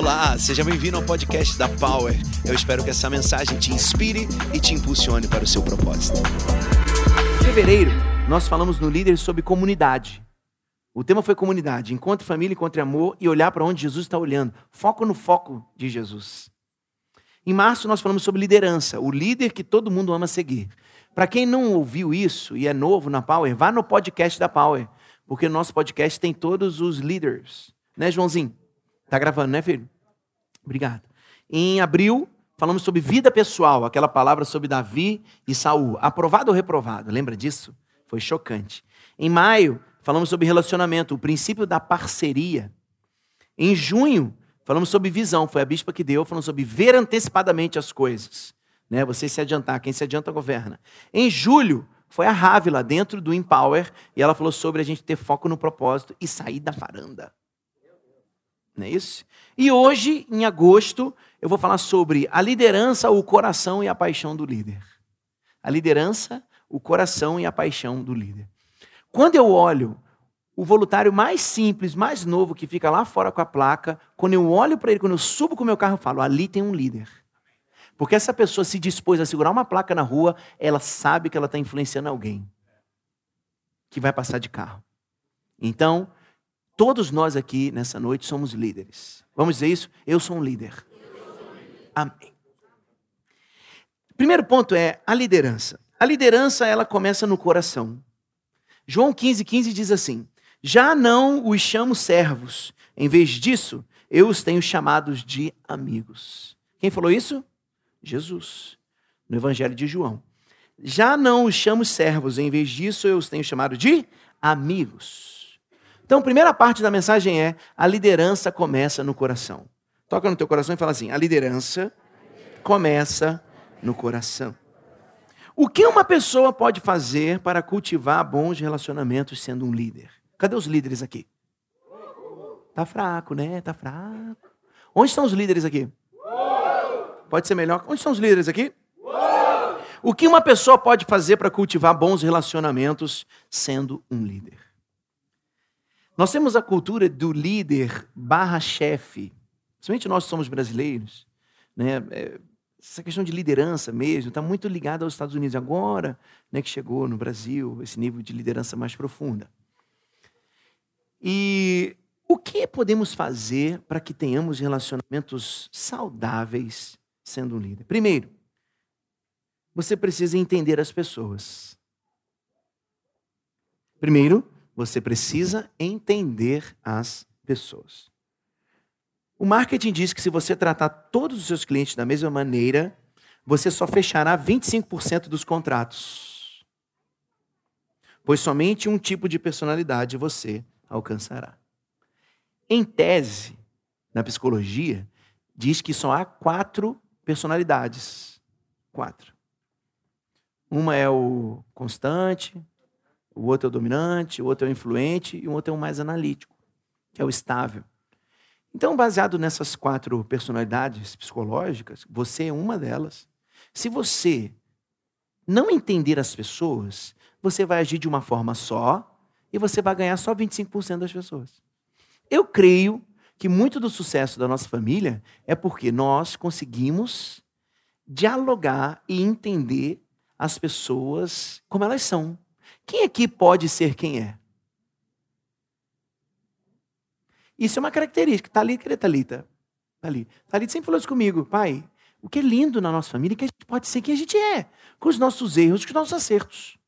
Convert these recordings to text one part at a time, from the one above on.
Olá, seja bem-vindo ao podcast da Power. Eu espero que essa mensagem te inspire e te impulsione para o seu propósito. Em fevereiro, nós falamos no Líder sobre comunidade. O tema foi comunidade. Encontre família, encontre amor e olhar para onde Jesus está olhando. Foco no foco de Jesus. Em março, nós falamos sobre liderança, o líder que todo mundo ama seguir. Para quem não ouviu isso e é novo na Power, vá no podcast da Power, porque o nosso podcast tem todos os líderes. Né, Joãozinho? Tá gravando, né, filho? Obrigado. Em abril, falamos sobre vida pessoal, aquela palavra sobre Davi e Saul. Aprovado ou reprovado? Lembra disso? Foi chocante. Em maio, falamos sobre relacionamento, o princípio da parceria. Em junho, falamos sobre visão, foi a bispa que deu, falando sobre ver antecipadamente as coisas. Né? Você se adiantar, quem se adianta governa. Em julho, foi a Rávila dentro do Empower e ela falou sobre a gente ter foco no propósito e sair da varanda. Não é isso? E hoje, em agosto, eu vou falar sobre a liderança, o coração e a paixão do líder. A liderança, o coração e a paixão do líder. Quando eu olho o voluntário mais simples, mais novo, que fica lá fora com a placa, quando eu olho para ele, quando eu subo com o meu carro, eu falo: ali tem um líder. Porque essa pessoa se dispôs a segurar uma placa na rua, ela sabe que ela está influenciando alguém que vai passar de carro. Então, Todos nós aqui nessa noite somos líderes. Vamos dizer isso? Eu sou um líder. Amém. Primeiro ponto é a liderança. A liderança ela começa no coração. João 15, 15 diz assim: Já não os chamo servos, em vez disso, eu os tenho chamados de amigos. Quem falou isso? Jesus, no Evangelho de João. Já não os chamo servos, em vez disso, eu os tenho chamado de amigos. Então, primeira parte da mensagem é: a liderança começa no coração. Toca no teu coração e fala assim: a liderança começa no coração. O que uma pessoa pode fazer para cultivar bons relacionamentos sendo um líder? Cadê os líderes aqui? Tá fraco, né? Tá fraco. Onde estão os líderes aqui? Pode ser melhor. Onde estão os líderes aqui? O que uma pessoa pode fazer para cultivar bons relacionamentos sendo um líder? Nós temos a cultura do líder barra chefe. Principalmente nós somos brasileiros. Né? É, essa questão de liderança mesmo está muito ligada aos Estados Unidos. Agora né, que chegou no Brasil esse nível de liderança mais profunda. E o que podemos fazer para que tenhamos relacionamentos saudáveis sendo um líder? Primeiro, você precisa entender as pessoas. Primeiro, você precisa entender as pessoas. O marketing diz que se você tratar todos os seus clientes da mesma maneira, você só fechará 25% dos contratos. Pois somente um tipo de personalidade você alcançará. Em tese, na psicologia, diz que só há quatro personalidades. Quatro. Uma é o constante, o outro é o dominante, o outro é o influente e o outro é o mais analítico, que é o estável. Então, baseado nessas quatro personalidades psicológicas, você é uma delas. Se você não entender as pessoas, você vai agir de uma forma só e você vai ganhar só 25% das pessoas. Eu creio que muito do sucesso da nossa família é porque nós conseguimos dialogar e entender as pessoas como elas são. Quem aqui pode ser quem é? Isso é uma característica. Thalita, cadê Thalita? Thalita. Thalita sempre falou isso comigo. Pai, o que é lindo na nossa família é que a gente pode ser quem a gente é. Com os nossos erros, com os nossos acertos.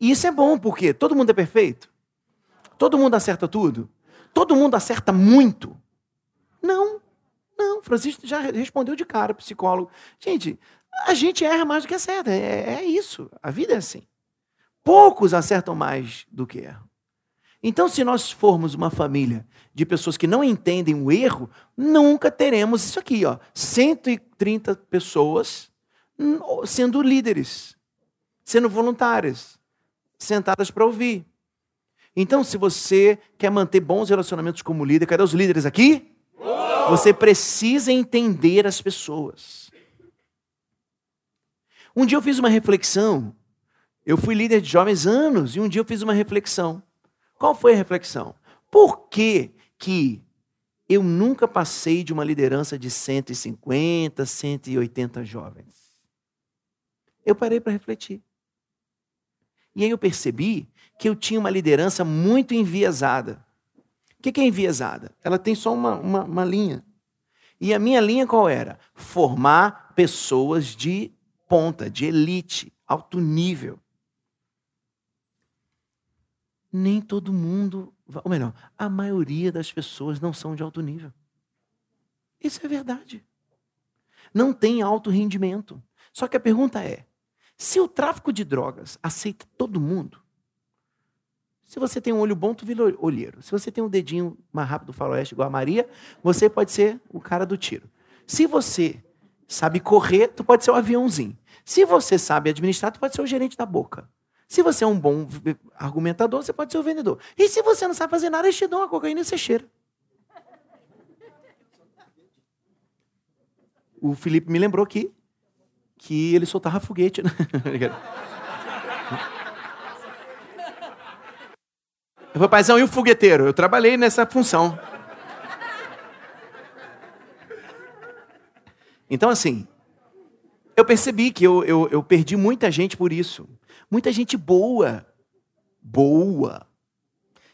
E isso é bom, porque todo mundo é perfeito? Todo mundo acerta tudo? Todo mundo acerta muito? Não. Não, Francisco já respondeu de cara, psicólogo. Gente, a gente erra mais do que acerta. É, é isso. A vida é assim. Poucos acertam mais do que erram. Então, se nós formos uma família de pessoas que não entendem o erro, nunca teremos isso aqui, ó, 130 pessoas sendo líderes, sendo voluntárias, sentadas para ouvir. Então, se você quer manter bons relacionamentos como líder, cadê os líderes aqui? Você precisa entender as pessoas. Um dia eu fiz uma reflexão eu fui líder de jovens anos e um dia eu fiz uma reflexão. Qual foi a reflexão? Por que, que eu nunca passei de uma liderança de 150, 180 jovens. Eu parei para refletir. E aí eu percebi que eu tinha uma liderança muito enviesada. O que é enviesada? Ela tem só uma, uma, uma linha. E a minha linha qual era? Formar pessoas de ponta, de elite, alto nível. Nem todo mundo, ou melhor, a maioria das pessoas não são de alto nível. Isso é verdade. Não tem alto rendimento. Só que a pergunta é: se o tráfico de drogas aceita todo mundo, se você tem um olho bom, tu vira olheiro. Se você tem um dedinho mais rápido do faroeste igual a Maria, você pode ser o cara do tiro. Se você sabe correr, tu pode ser o aviãozinho. Se você sabe administrar, tu pode ser o gerente da boca. Se você é um bom argumentador, você pode ser o vendedor. E se você não sabe fazer nada, eles te dão uma cocaína e você cheira. O Felipe me lembrou aqui que ele soltava foguete. Né? Eu falei, paizão, e o fogueteiro? Eu trabalhei nessa função. Então, assim, eu percebi que eu, eu, eu perdi muita gente por isso. Muita gente boa. Boa.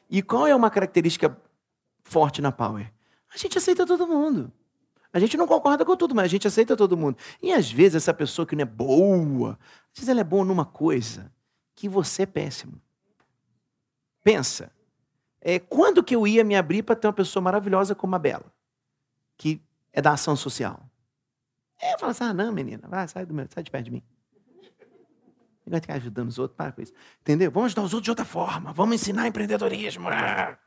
E qual é uma característica forte na Power? A gente aceita todo mundo. A gente não concorda com tudo, mas a gente aceita todo mundo. E às vezes essa pessoa que não é boa, às vezes ela é boa numa coisa que você é péssimo. Pensa, é, quando que eu ia me abrir para ter uma pessoa maravilhosa como a Bela, que é da ação social? É, eu falo assim, ah, não, menina, vai, sai, do meu, sai de perto de mim. Não vai ficar ajudando os outros, para com isso. Entendeu? Vamos ajudar os outros de outra forma, vamos ensinar empreendedorismo. Ah.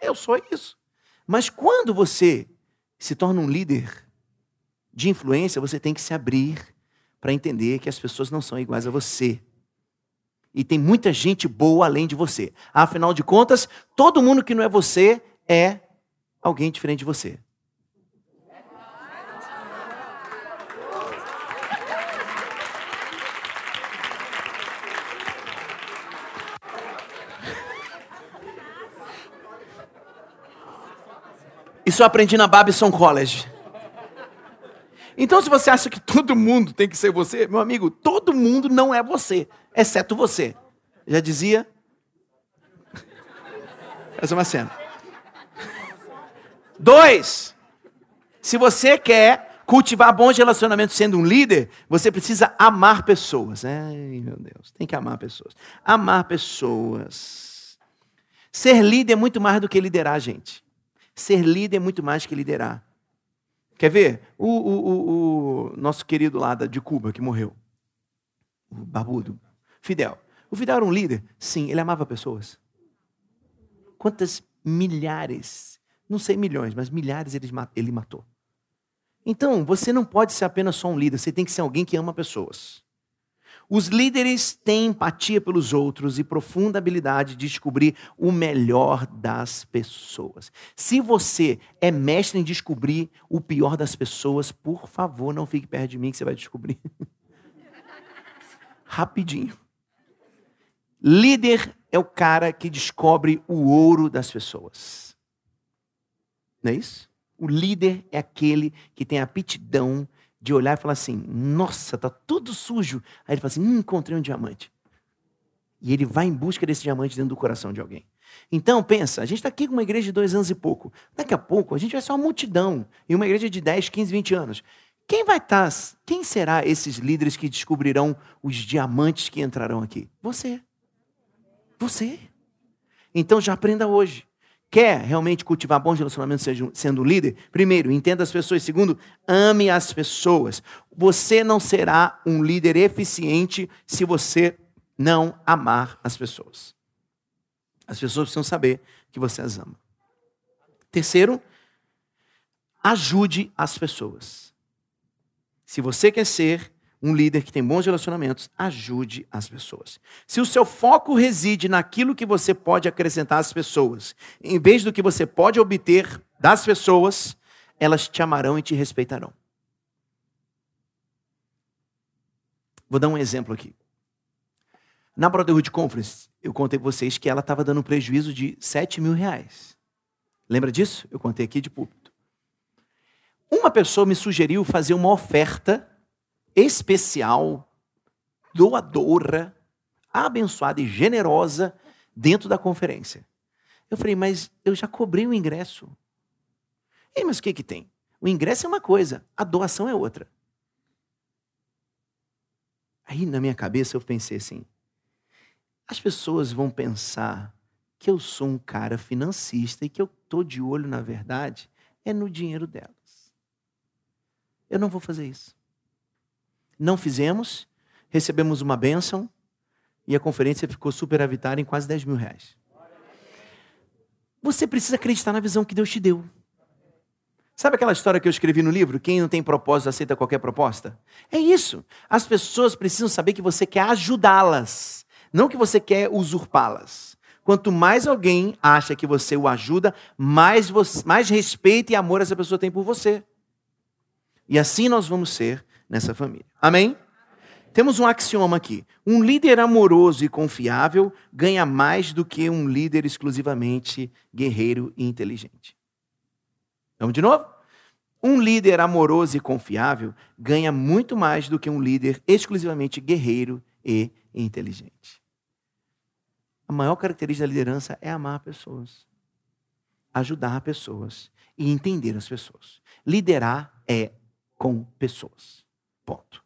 Eu sou isso. Mas quando você se torna um líder de influência, você tem que se abrir para entender que as pessoas não são iguais a você. E tem muita gente boa além de você. Afinal de contas, todo mundo que não é você é alguém diferente de você. Isso eu aprendi na Babson College. Então, se você acha que todo mundo tem que ser você, meu amigo, todo mundo não é você, exceto você. Já dizia? Essa é uma cena. Dois, se você quer cultivar bons relacionamentos sendo um líder, você precisa amar pessoas. Ai, meu Deus, tem que amar pessoas. Amar pessoas. Ser líder é muito mais do que liderar, gente. Ser líder é muito mais que liderar. Quer ver? O, o, o, o nosso querido lá de Cuba, que morreu. O barbudo. Fidel. O Fidel era um líder? Sim, ele amava pessoas. Quantas milhares, não sei milhões, mas milhares ele, matou. Então, você não pode ser apenas só um líder, você tem que ser alguém que ama pessoas. Os líderes têm empatia pelos outros e profunda habilidade de descobrir o melhor das pessoas. Se você é mestre em descobrir o pior das pessoas, por favor, não fique perto de mim que você vai descobrir. Rapidinho. Líder é o cara que descobre o ouro das pessoas. Não é isso? O líder é aquele que tem aptidão de olhar e falar assim: nossa, tá tudo sujo. Aí ele fala assim: hum, encontrei um diamante. E ele vai em busca desse diamante dentro do coração de alguém. Então, pensa, a gente está aqui com uma igreja de dois anos e pouco. Daqui a pouco a gente vai ser uma multidão. E uma igreja de 10, 15, 20 anos. Quem vai estar, tá, quem será esses líderes que descobrirão os diamantes que entrarão aqui? Você. Você. Então já aprenda hoje quer realmente cultivar bons relacionamentos sendo líder, primeiro, entenda as pessoas. Segundo, ame as pessoas. Você não será um líder eficiente se você não amar as pessoas. As pessoas precisam saber que você as ama. Terceiro, ajude as pessoas. Se você quer ser um líder que tem bons relacionamentos, ajude as pessoas. Se o seu foco reside naquilo que você pode acrescentar às pessoas, em vez do que você pode obter das pessoas, elas te amarão e te respeitarão. Vou dar um exemplo aqui. Na Brotherhood Conference, eu contei para vocês que ela estava dando um prejuízo de 7 mil reais. Lembra disso? Eu contei aqui de púlpito. Uma pessoa me sugeriu fazer uma oferta especial, doadora, abençoada e generosa dentro da conferência. Eu falei, mas eu já cobrei o ingresso. E, mas o que, que tem? O ingresso é uma coisa, a doação é outra. Aí na minha cabeça eu pensei assim: as pessoas vão pensar que eu sou um cara financista e que eu estou de olho, na verdade, é no dinheiro delas. Eu não vou fazer isso. Não fizemos, recebemos uma bênção e a conferência ficou superavitária em quase 10 mil reais. Você precisa acreditar na visão que Deus te deu. Sabe aquela história que eu escrevi no livro? Quem não tem propósito aceita qualquer proposta? É isso. As pessoas precisam saber que você quer ajudá-las, não que você quer usurpá-las. Quanto mais alguém acha que você o ajuda, mais, você, mais respeito e amor essa pessoa tem por você. E assim nós vamos ser nessa família. Amém? Temos um axioma aqui. Um líder amoroso e confiável ganha mais do que um líder exclusivamente guerreiro e inteligente. Vamos de novo? Um líder amoroso e confiável ganha muito mais do que um líder exclusivamente guerreiro e inteligente. A maior característica da liderança é amar pessoas, ajudar pessoas e entender as pessoas. Liderar é com pessoas. Ponto.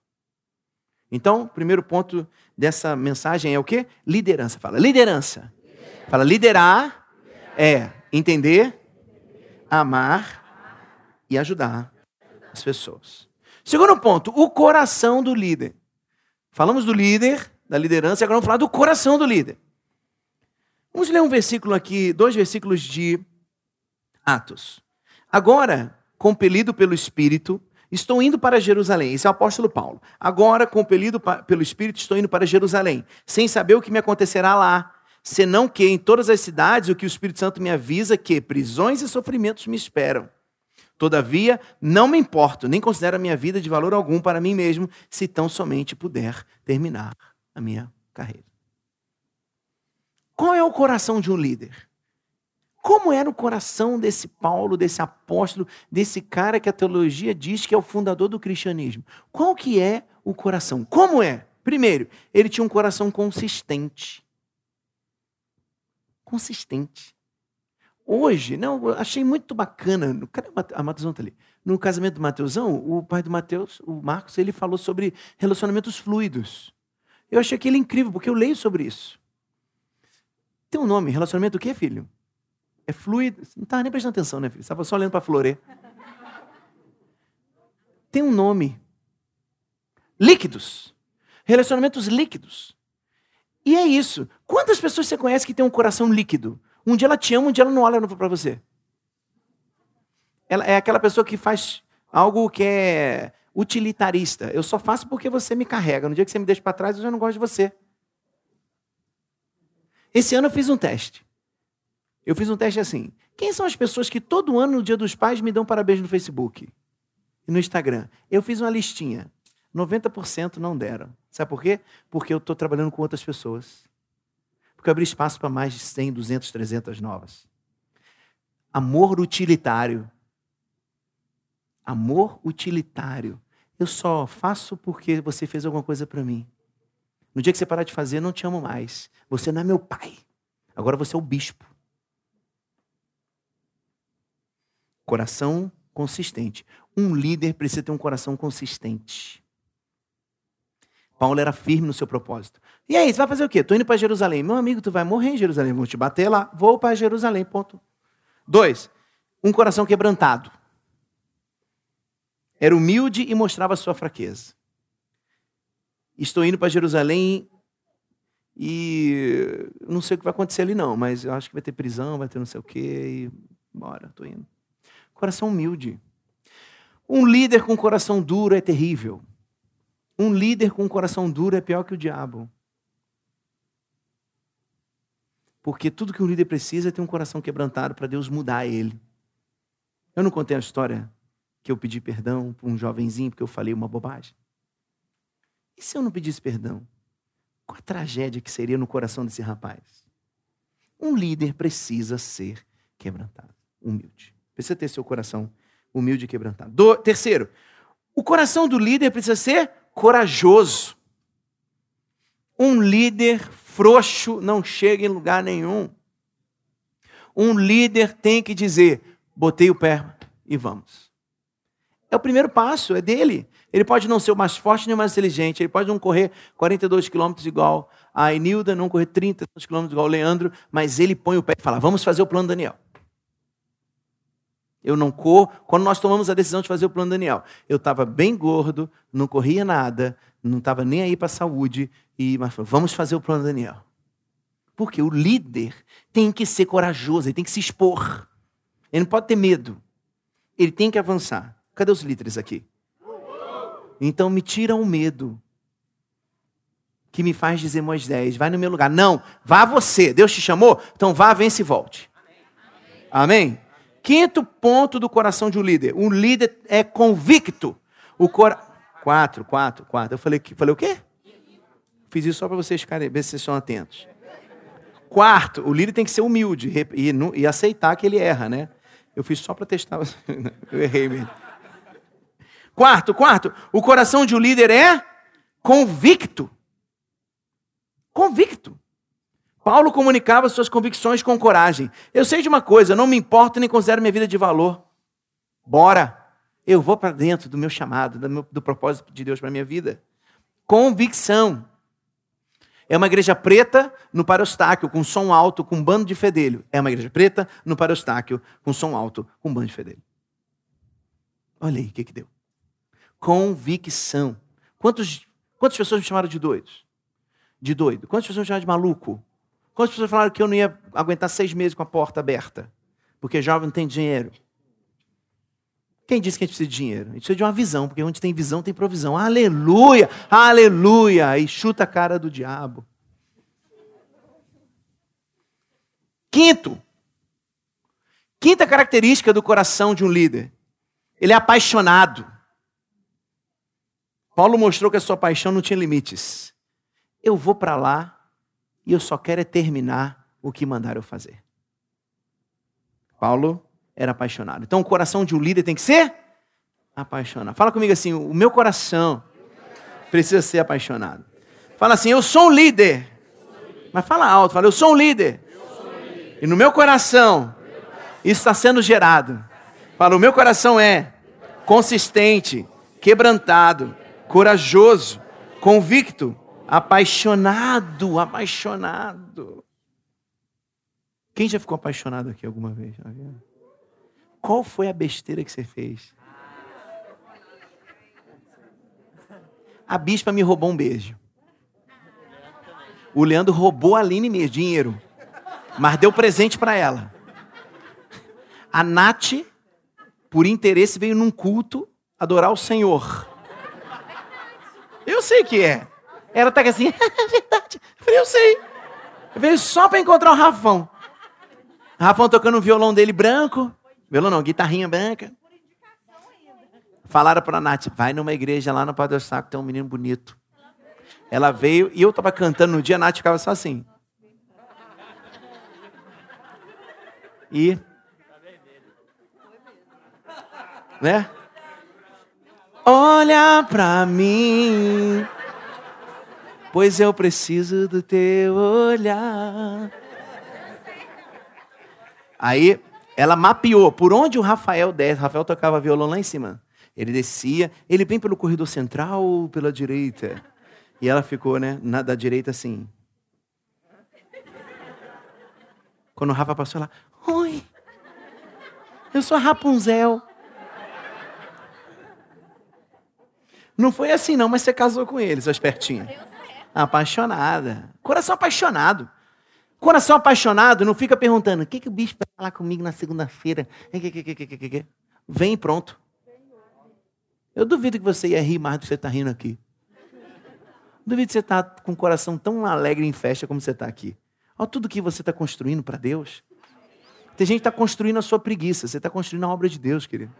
Então, primeiro ponto dessa mensagem é o quê? Liderança. Fala, liderança. Fala, liderar é entender, amar e ajudar as pessoas. Segundo ponto, o coração do líder. Falamos do líder, da liderança, agora vamos falar do coração do líder. Vamos ler um versículo aqui, dois versículos de Atos. Agora, compelido pelo Espírito, estou indo para Jerusalém. Esse é o apóstolo Paulo. Agora, compelido pelo Espírito, estou indo para Jerusalém, sem saber o que me acontecerá lá, senão que em todas as cidades o que o Espírito Santo me avisa que prisões e sofrimentos me esperam. Todavia, não me importo, nem considero a minha vida de valor algum para mim mesmo, se tão somente puder terminar a minha carreira. Qual é o coração de um líder? Como era o coração desse Paulo, desse apóstolo, desse cara que a teologia diz que é o fundador do cristianismo? Qual que é o coração? Como é? Primeiro, ele tinha um coração consistente. Consistente. Hoje, não, achei muito bacana. Cadê a Mateusão está ali? No casamento do Mateusão, o pai do Mateus, o Marcos, ele falou sobre relacionamentos fluidos. Eu achei aquilo incrível, porque eu leio sobre isso. Tem um nome, relacionamento o quê, filho? É fluido. Você não estava nem prestando atenção, né, filho? Estava só olhando para a florê. Tem um nome. Líquidos. Relacionamentos líquidos. E é isso. Quantas pessoas você conhece que tem um coração líquido? Um dia ela te ama, um dia ela não olha para você. Ela é aquela pessoa que faz algo que é utilitarista. Eu só faço porque você me carrega. No dia que você me deixa para trás, eu já não gosto de você. Esse ano eu fiz um teste. Eu fiz um teste assim. Quem são as pessoas que todo ano, no Dia dos Pais, me dão parabéns no Facebook e no Instagram? Eu fiz uma listinha. 90% não deram. Sabe por quê? Porque eu estou trabalhando com outras pessoas. Porque eu abri espaço para mais de 100, 200, 300 novas. Amor utilitário. Amor utilitário. Eu só faço porque você fez alguma coisa para mim. No dia que você parar de fazer, eu não te amo mais. Você não é meu pai. Agora você é o bispo. Coração consistente. Um líder precisa ter um coração consistente. Paulo era firme no seu propósito. E aí, você vai fazer o quê? Estou indo para Jerusalém. Meu amigo, tu vai morrer em Jerusalém. Vou te bater lá. Vou para Jerusalém. Ponto. Dois, um coração quebrantado. Era humilde e mostrava sua fraqueza. Estou indo para Jerusalém e não sei o que vai acontecer ali não, mas eu acho que vai ter prisão, vai ter não sei o quê e bora, estou indo. Coração humilde. Um líder com coração duro é terrível. Um líder com coração duro é pior que o diabo. Porque tudo que um líder precisa é ter um coração quebrantado para Deus mudar ele. Eu não contei a história que eu pedi perdão para um jovenzinho porque eu falei uma bobagem. E se eu não pedisse perdão? Qual a tragédia que seria no coração desse rapaz? Um líder precisa ser quebrantado. humilde. Precisa ter seu coração humilde e quebrantado. Do, terceiro, o coração do líder precisa ser corajoso. Um líder frouxo não chega em lugar nenhum. Um líder tem que dizer: botei o pé e vamos. É o primeiro passo, é dele. Ele pode não ser o mais forte nem o mais inteligente, ele pode não correr 42 quilômetros igual a Enilda, não correr 30 quilômetros igual o Leandro, mas ele põe o pé e fala: vamos fazer o plano Daniel. Eu não corro. Quando nós tomamos a decisão de fazer o plano Daniel, eu estava bem gordo, não corria nada, não estava nem aí para a saúde, e mas vamos fazer o plano Daniel. Porque o líder tem que ser corajoso, ele tem que se expor. Ele não pode ter medo. Ele tem que avançar. Cadê os líderes aqui? Então me tira o medo que me faz dizer Moisés, vai no meu lugar. Não, vá você. Deus te chamou? Então vá, vence e volte. Amém? Quinto ponto do coração de um líder. Um líder é convicto. O cora... Quatro, quatro, quatro. Eu falei, falei o quê? Fiz isso só para vocês ficarem, ver se vocês estão atentos. Quarto, o líder tem que ser humilde e, e aceitar que ele erra, né? Eu fiz só para testar. Eu errei mesmo. Quarto, quarto, o coração de um líder é convicto. Convicto. Paulo comunicava suas convicções com coragem. Eu sei de uma coisa, não me importo nem considero minha vida de valor. Bora. Eu vou para dentro do meu chamado, do, meu, do propósito de Deus para minha vida. Convicção. É uma igreja preta no parostáquio, com som alto, com bando de fedelho. É uma igreja preta no parostáquio, com som alto, com bando de fedelho. Olha aí o que, que deu. Convicção. Quantos, quantas pessoas me chamaram de doidos? De doido. Quantas pessoas me chamaram de maluco? Quantas pessoas falaram que eu não ia aguentar seis meses com a porta aberta? Porque jovem não tem dinheiro. Quem disse que a gente precisa de dinheiro? A gente precisa de uma visão, porque onde tem visão tem provisão. Aleluia! Aleluia! E chuta a cara do diabo. Quinto. Quinta característica do coração de um líder. Ele é apaixonado. Paulo mostrou que a sua paixão não tinha limites. Eu vou para lá e eu só quero é terminar o que mandaram eu fazer. Paulo era apaixonado. Então o coração de um líder tem que ser apaixonado. Fala comigo assim: o meu coração precisa ser apaixonado. Fala assim: eu sou um líder. Mas fala alto, fala: eu sou um líder. E no meu coração isso está sendo gerado. Fala: o meu coração é consistente, quebrantado, corajoso, convicto Apaixonado, apaixonado. Quem já ficou apaixonado aqui alguma vez? Qual foi a besteira que você fez? A bispa me roubou um beijo. O Leandro roubou a Aline mesmo, dinheiro. Mas deu presente para ela. A Nath, por interesse, veio num culto adorar o Senhor. Eu sei que é. Ela tá assim, é verdade. Eu falei, eu sei. Eu veio só para encontrar o Rafão. Rafão tocando o violão dele branco. Violão não, guitarrinha branca. Falaram para a Nath, vai numa igreja lá no Padre Saco, tem um menino bonito. Ela veio e eu estava cantando no dia, a Nath ficava só assim. E. Né? Olha pra mim pois eu preciso do teu olhar. Aí ela mapeou por onde o Rafael desce. Rafael tocava violão lá em cima. Ele descia, ele vem pelo corredor central ou pela direita? E ela ficou, né, na da direita assim. Quando o Rafa passou lá, oi, eu sou Rapunzel. Não foi assim não, mas você casou com ele, sua espertinha. Apaixonada. Coração apaixonado. Coração apaixonado não fica perguntando: o que, que o bicho vai falar comigo na segunda-feira? Vem pronto. Eu duvido que você ia rir mais do que você está rindo aqui. Duvido que você está com o coração tão alegre em festa como você está aqui. Olha tudo que você está construindo para Deus. Tem gente que está construindo a sua preguiça. Você está construindo a obra de Deus, querido.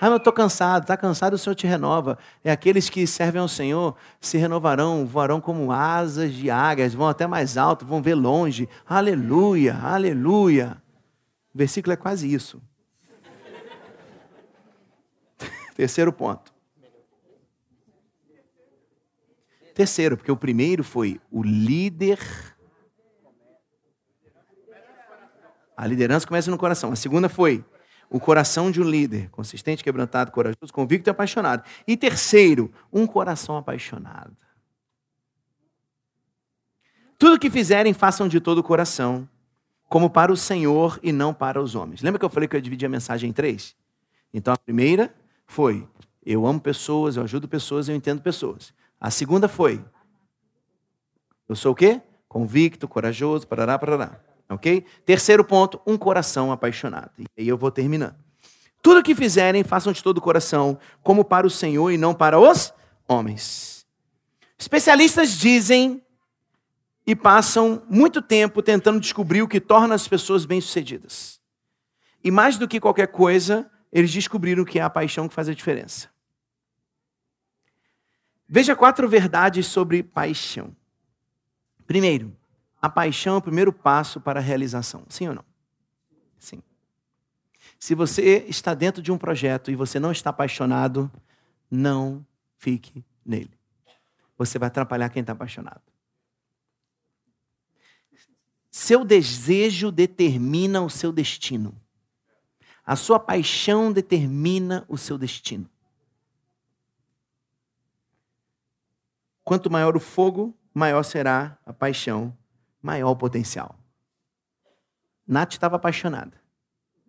Ah, mas eu estou cansado. Está cansado, o Senhor te renova. É aqueles que servem ao Senhor se renovarão, voarão como asas de águias, vão até mais alto, vão ver longe. Aleluia, aleluia. O versículo é quase isso. Terceiro ponto. Terceiro, porque o primeiro foi o líder. A liderança começa no coração. A segunda foi o coração de um líder, consistente, quebrantado, corajoso, convicto e apaixonado. E terceiro, um coração apaixonado. Tudo que fizerem, façam de todo o coração, como para o Senhor e não para os homens. Lembra que eu falei que eu dividi a mensagem em três? Então a primeira foi: eu amo pessoas, eu ajudo pessoas, eu entendo pessoas. A segunda foi: eu sou o quê? Convicto, corajoso, parará, parará. Ok? Terceiro ponto: um coração apaixonado. E aí eu vou terminando. Tudo que fizerem, façam de todo o coração, como para o Senhor e não para os homens. Especialistas dizem e passam muito tempo tentando descobrir o que torna as pessoas bem-sucedidas. E mais do que qualquer coisa, eles descobriram que é a paixão que faz a diferença. Veja quatro verdades sobre paixão. Primeiro, a paixão é o primeiro passo para a realização. Sim ou não? Sim. Se você está dentro de um projeto e você não está apaixonado, não fique nele. Você vai atrapalhar quem está apaixonado. Seu desejo determina o seu destino. A sua paixão determina o seu destino. Quanto maior o fogo, maior será a paixão, maior potencial. Nath estava apaixonada.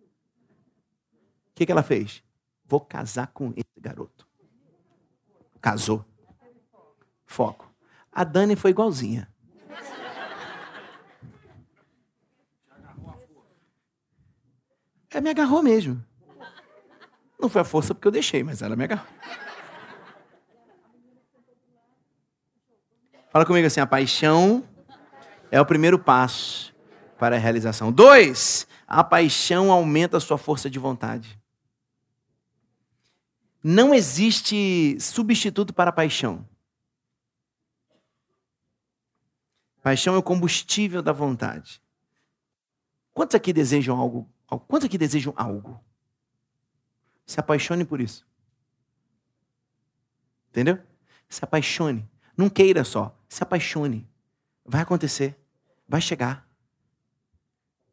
O que, que ela fez? Vou casar com esse garoto. Casou. Foco. A Dani foi igualzinha. Ela me agarrou mesmo. Não foi a força porque eu deixei, mas ela me agarrou. Fala comigo assim: a paixão é o primeiro passo para a realização. Dois, a paixão aumenta a sua força de vontade. Não existe substituto para a paixão. Paixão é o combustível da vontade. Quantos aqui desejam algo Quantos aqui desejam algo? Se apaixone por isso. Entendeu? Se apaixone. Não queira só. Se apaixone. Vai acontecer. Vai chegar.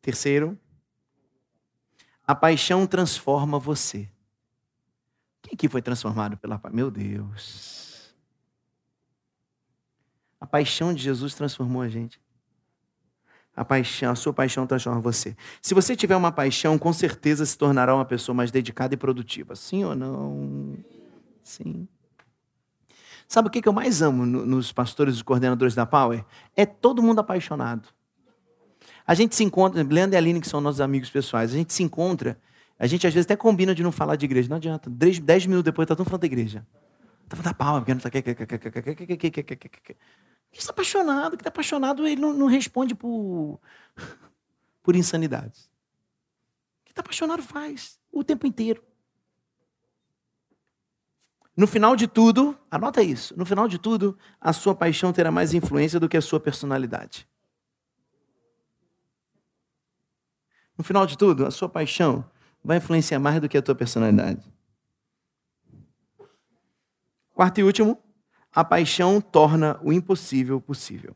Terceiro, a paixão transforma você. Quem aqui foi transformado pela paixão? Meu Deus. A paixão de Jesus transformou a gente. A paixão, a sua paixão transforma você. Se você tiver uma paixão, com certeza se tornará uma pessoa mais dedicada e produtiva. Sim ou não? Sim. Sabe o que eu mais amo nos pastores e coordenadores da Power? É todo mundo apaixonado. A gente se encontra, Leandro e Aline, que são nossos amigos pessoais, a gente se encontra, a gente às vezes até combina de não falar de igreja. Não adianta. Dez, minutos depois está todo falando da igreja. Está falando da Power, porque não está que está apaixonado, que está apaixonado, ele não, não responde por, por insanidades. O que está apaixonado faz o tempo inteiro. No final de tudo, anota isso, no final de tudo, a sua paixão terá mais influência do que a sua personalidade. No final de tudo, a sua paixão vai influenciar mais do que a tua personalidade. Quarto e último, a paixão torna o impossível possível.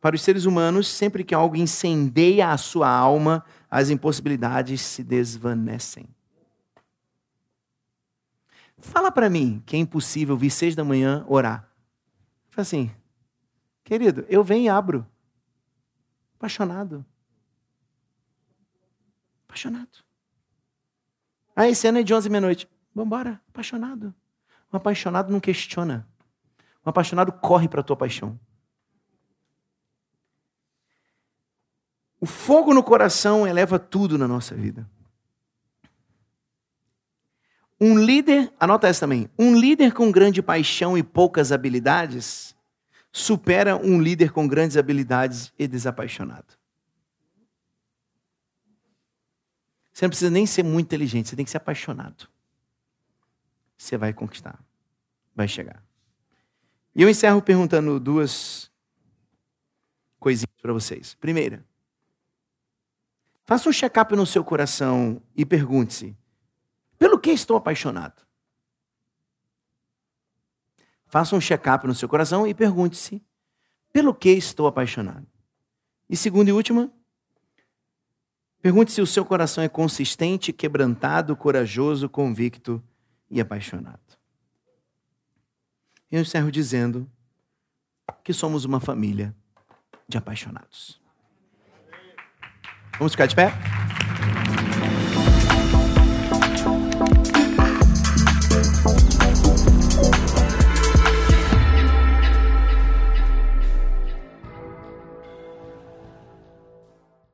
Para os seres humanos, sempre que algo incendeia a sua alma, as impossibilidades se desvanecem. Fala para mim que é impossível vir seis da manhã orar. Fala assim, querido, eu venho e abro. Apaixonado. Apaixonado. Aí, cena é de onze meia-noite. Vambora, apaixonado. Um apaixonado não questiona. Um apaixonado corre para a tua paixão. O fogo no coração eleva tudo na nossa vida. Um líder, anota essa também, um líder com grande paixão e poucas habilidades supera um líder com grandes habilidades e desapaixonado. Você não precisa nem ser muito inteligente, você tem que ser apaixonado você vai conquistar. Vai chegar. E eu encerro perguntando duas coisinhas para vocês. Primeira, Faça um check-up no seu coração e pergunte-se: pelo que estou apaixonado? Faça um check-up no seu coração e pergunte-se: pelo que estou apaixonado? E segunda e última, pergunte se o seu coração é consistente, quebrantado, corajoso, convicto e apaixonado. Eu encerro dizendo que somos uma família de apaixonados. Vamos ficar de pé?